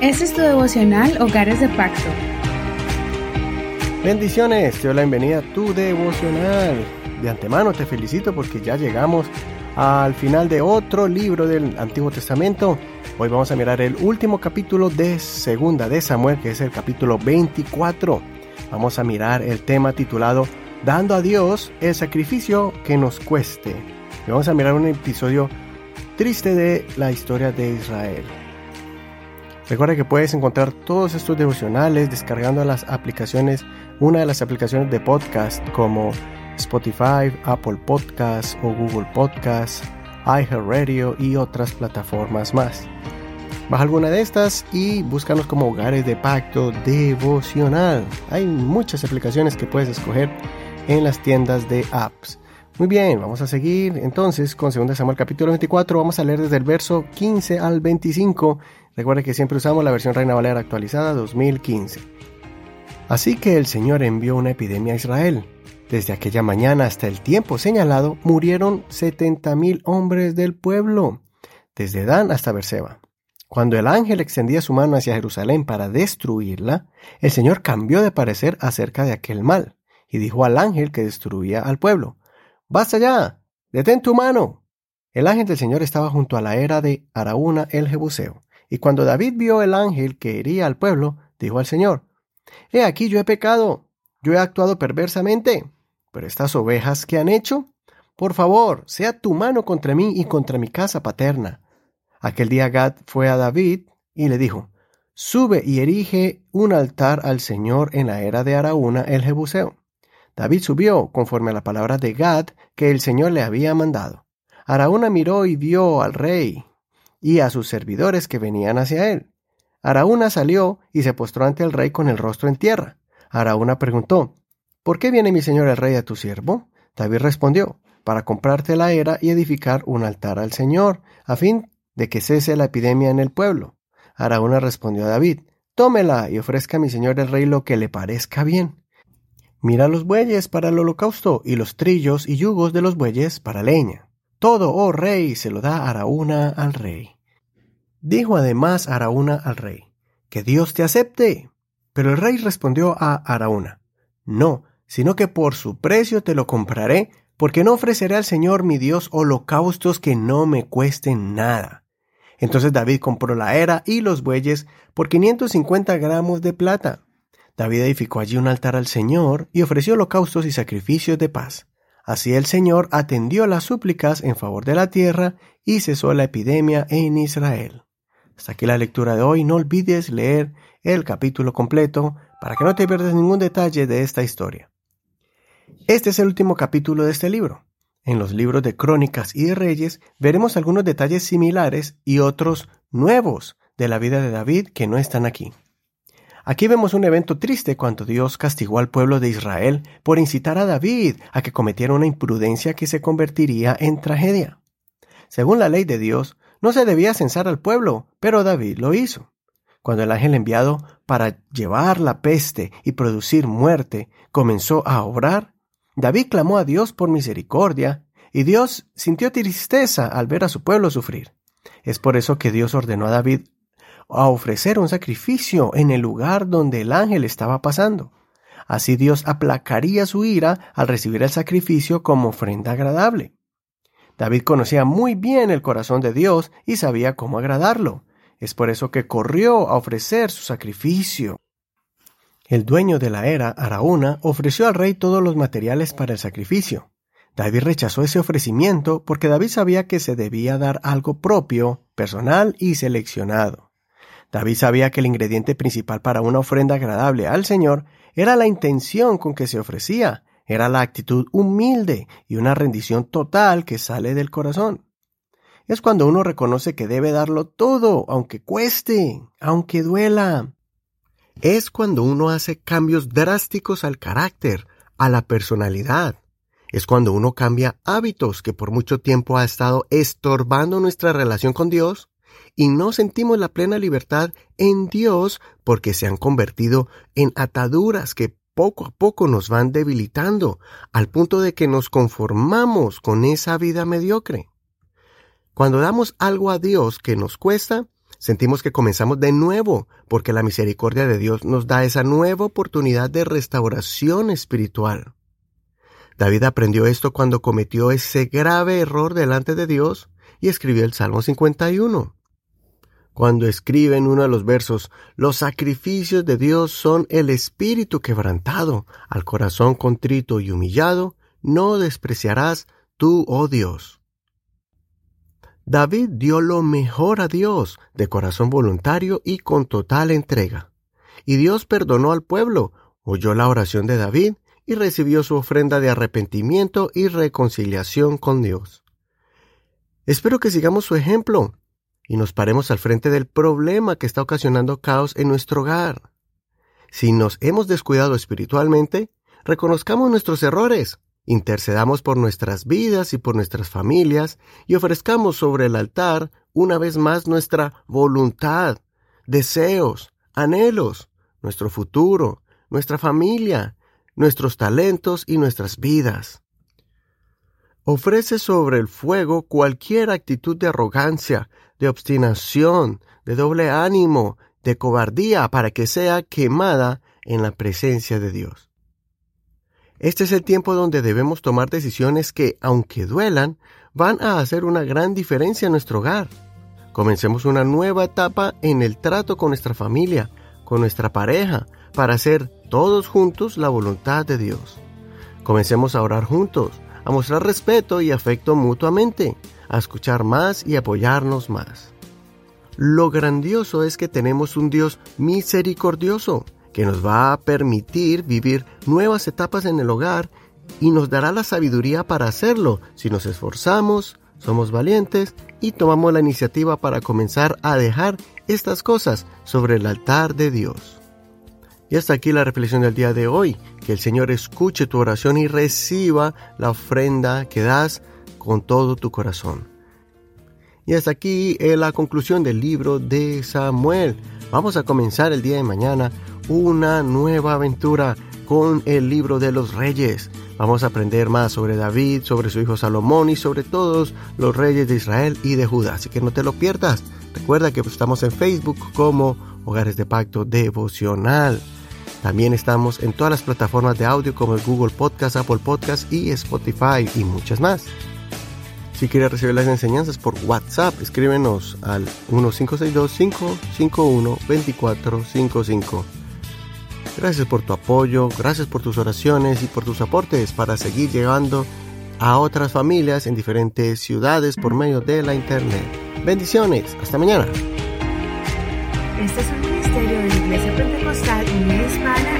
Este es tu devocional Hogares de Pacto. Bendiciones, te doy la bienvenida a tu devocional. De antemano te felicito porque ya llegamos al final de otro libro del Antiguo Testamento. Hoy vamos a mirar el último capítulo de Segunda de Samuel, que es el capítulo 24. Vamos a mirar el tema titulado Dando a Dios el sacrificio que nos cueste. Y vamos a mirar un episodio triste de la historia de Israel. Recuerda que puedes encontrar todos estos devocionales descargando las aplicaciones, una de las aplicaciones de podcast como Spotify, Apple Podcasts o Google Podcasts, iHeartRadio y otras plataformas más. Baja alguna de estas y búscanos como hogares de pacto devocional. Hay muchas aplicaciones que puedes escoger en las tiendas de apps. Muy bien, vamos a seguir entonces con 2 Samuel capítulo 24. Vamos a leer desde el verso 15 al 25. Recuerda que siempre usamos la versión Reina Valera actualizada 2015. Así que el Señor envió una epidemia a Israel. Desde aquella mañana hasta el tiempo señalado murieron 70.000 hombres del pueblo, desde Dan hasta Berseba. Cuando el ángel extendía su mano hacia Jerusalén para destruirla, el Señor cambió de parecer acerca de aquel mal, y dijo al ángel que destruía al pueblo, Basta ya, detén tu mano. El ángel del Señor estaba junto a la era de Araúna el Jebuseo, y cuando David vio el ángel que hería al pueblo, dijo al Señor, He aquí yo he pecado, yo he actuado perversamente, pero estas ovejas que han hecho, por favor, sea tu mano contra mí y contra mi casa paterna. Aquel día Gad fue a David y le dijo, Sube y erige un altar al Señor en la era de Araúna el Jebuseo. David subió, conforme a la palabra de Gad que el Señor le había mandado. Araúna miró y vio al rey y a sus servidores que venían hacia él. Araúna salió y se postró ante el rey con el rostro en tierra. Araúna preguntó, ¿Por qué viene mi señor el rey a tu siervo? David respondió, para comprarte la era y edificar un altar al Señor, a fin de que cese la epidemia en el pueblo. Araúna respondió a David, Tómela y ofrezca a mi señor el rey lo que le parezca bien. Mira los bueyes para el holocausto y los trillos y yugos de los bueyes para leña. Todo, oh rey, se lo da Araúna al rey. Dijo además Araúna al rey, que Dios te acepte. Pero el rey respondió a Araúna, no, sino que por su precio te lo compraré, porque no ofreceré al Señor mi Dios holocaustos que no me cuesten nada. Entonces David compró la era y los bueyes por 550 gramos de plata David edificó allí un altar al Señor y ofreció holocaustos y sacrificios de paz. Así el Señor atendió las súplicas en favor de la tierra y cesó la epidemia en Israel. Hasta aquí la lectura de hoy. No olvides leer el capítulo completo para que no te pierdas ningún detalle de esta historia. Este es el último capítulo de este libro. En los libros de Crónicas y de Reyes veremos algunos detalles similares y otros nuevos de la vida de David que no están aquí. Aquí vemos un evento triste cuando Dios castigó al pueblo de Israel por incitar a David a que cometiera una imprudencia que se convertiría en tragedia. Según la ley de Dios, no se debía censar al pueblo, pero David lo hizo. Cuando el ángel enviado para llevar la peste y producir muerte comenzó a obrar, David clamó a Dios por misericordia, y Dios sintió tristeza al ver a su pueblo sufrir. Es por eso que Dios ordenó a David a ofrecer un sacrificio en el lugar donde el ángel estaba pasando. Así Dios aplacaría su ira al recibir el sacrificio como ofrenda agradable. David conocía muy bien el corazón de Dios y sabía cómo agradarlo. Es por eso que corrió a ofrecer su sacrificio. El dueño de la era, Araúna, ofreció al rey todos los materiales para el sacrificio. David rechazó ese ofrecimiento porque David sabía que se debía dar algo propio, personal y seleccionado. David sabía que el ingrediente principal para una ofrenda agradable al Señor era la intención con que se ofrecía, era la actitud humilde y una rendición total que sale del corazón. Es cuando uno reconoce que debe darlo todo, aunque cueste, aunque duela. Es cuando uno hace cambios drásticos al carácter, a la personalidad. Es cuando uno cambia hábitos que por mucho tiempo ha estado estorbando nuestra relación con Dios y no sentimos la plena libertad en Dios porque se han convertido en ataduras que poco a poco nos van debilitando al punto de que nos conformamos con esa vida mediocre. Cuando damos algo a Dios que nos cuesta, Sentimos que comenzamos de nuevo, porque la misericordia de Dios nos da esa nueva oportunidad de restauración espiritual. David aprendió esto cuando cometió ese grave error delante de Dios y escribió el Salmo 51. Cuando escribe en uno de los versos, los sacrificios de Dios son el espíritu quebrantado, al corazón contrito y humillado, no despreciarás tú, oh Dios. David dio lo mejor a Dios, de corazón voluntario y con total entrega. Y Dios perdonó al pueblo, oyó la oración de David y recibió su ofrenda de arrepentimiento y reconciliación con Dios. Espero que sigamos su ejemplo y nos paremos al frente del problema que está ocasionando caos en nuestro hogar. Si nos hemos descuidado espiritualmente, reconozcamos nuestros errores, intercedamos por nuestras vidas y por nuestras familias y ofrezcamos sobre el altar una vez más nuestra voluntad, deseos, anhelos, nuestro futuro, nuestra familia, nuestros talentos y nuestras vidas. Ofrece sobre el fuego cualquier actitud de arrogancia, de obstinación, de doble ánimo, de cobardía, para que sea quemada en la presencia de Dios. Este es el tiempo donde debemos tomar decisiones que, aunque duelan, van a hacer una gran diferencia en nuestro hogar. Comencemos una nueva etapa en el trato con nuestra familia, con nuestra pareja, para hacer todos juntos la voluntad de Dios. Comencemos a orar juntos, a mostrar respeto y afecto mutuamente, a escuchar más y apoyarnos más. Lo grandioso es que tenemos un Dios misericordioso que nos va a permitir vivir nuevas etapas en el hogar y nos dará la sabiduría para hacerlo si nos esforzamos, somos valientes y tomamos la iniciativa para comenzar a dejar estas cosas sobre el altar de Dios. Y hasta aquí la reflexión del día de hoy. Que el Señor escuche tu oración y reciba la ofrenda que das con todo tu corazón. Y hasta aquí eh, la conclusión del libro de Samuel. Vamos a comenzar el día de mañana una nueva aventura con el libro de los reyes. Vamos a aprender más sobre David, sobre su hijo Salomón y sobre todos los reyes de Israel y de Judá. Así que no te lo pierdas. Recuerda que estamos en Facebook como Hogares de Pacto Devocional. También estamos en todas las plataformas de audio como el Google Podcast, Apple Podcast y Spotify y muchas más. Si quieres recibir las enseñanzas por WhatsApp, escríbenos al 1562-551-2455. Gracias por tu apoyo, gracias por tus oraciones y por tus aportes para seguir llegando a otras familias en diferentes ciudades por medio de la Internet. Bendiciones, hasta mañana. Este es un ministerio de la Iglesia Pentecostal Unida Hispana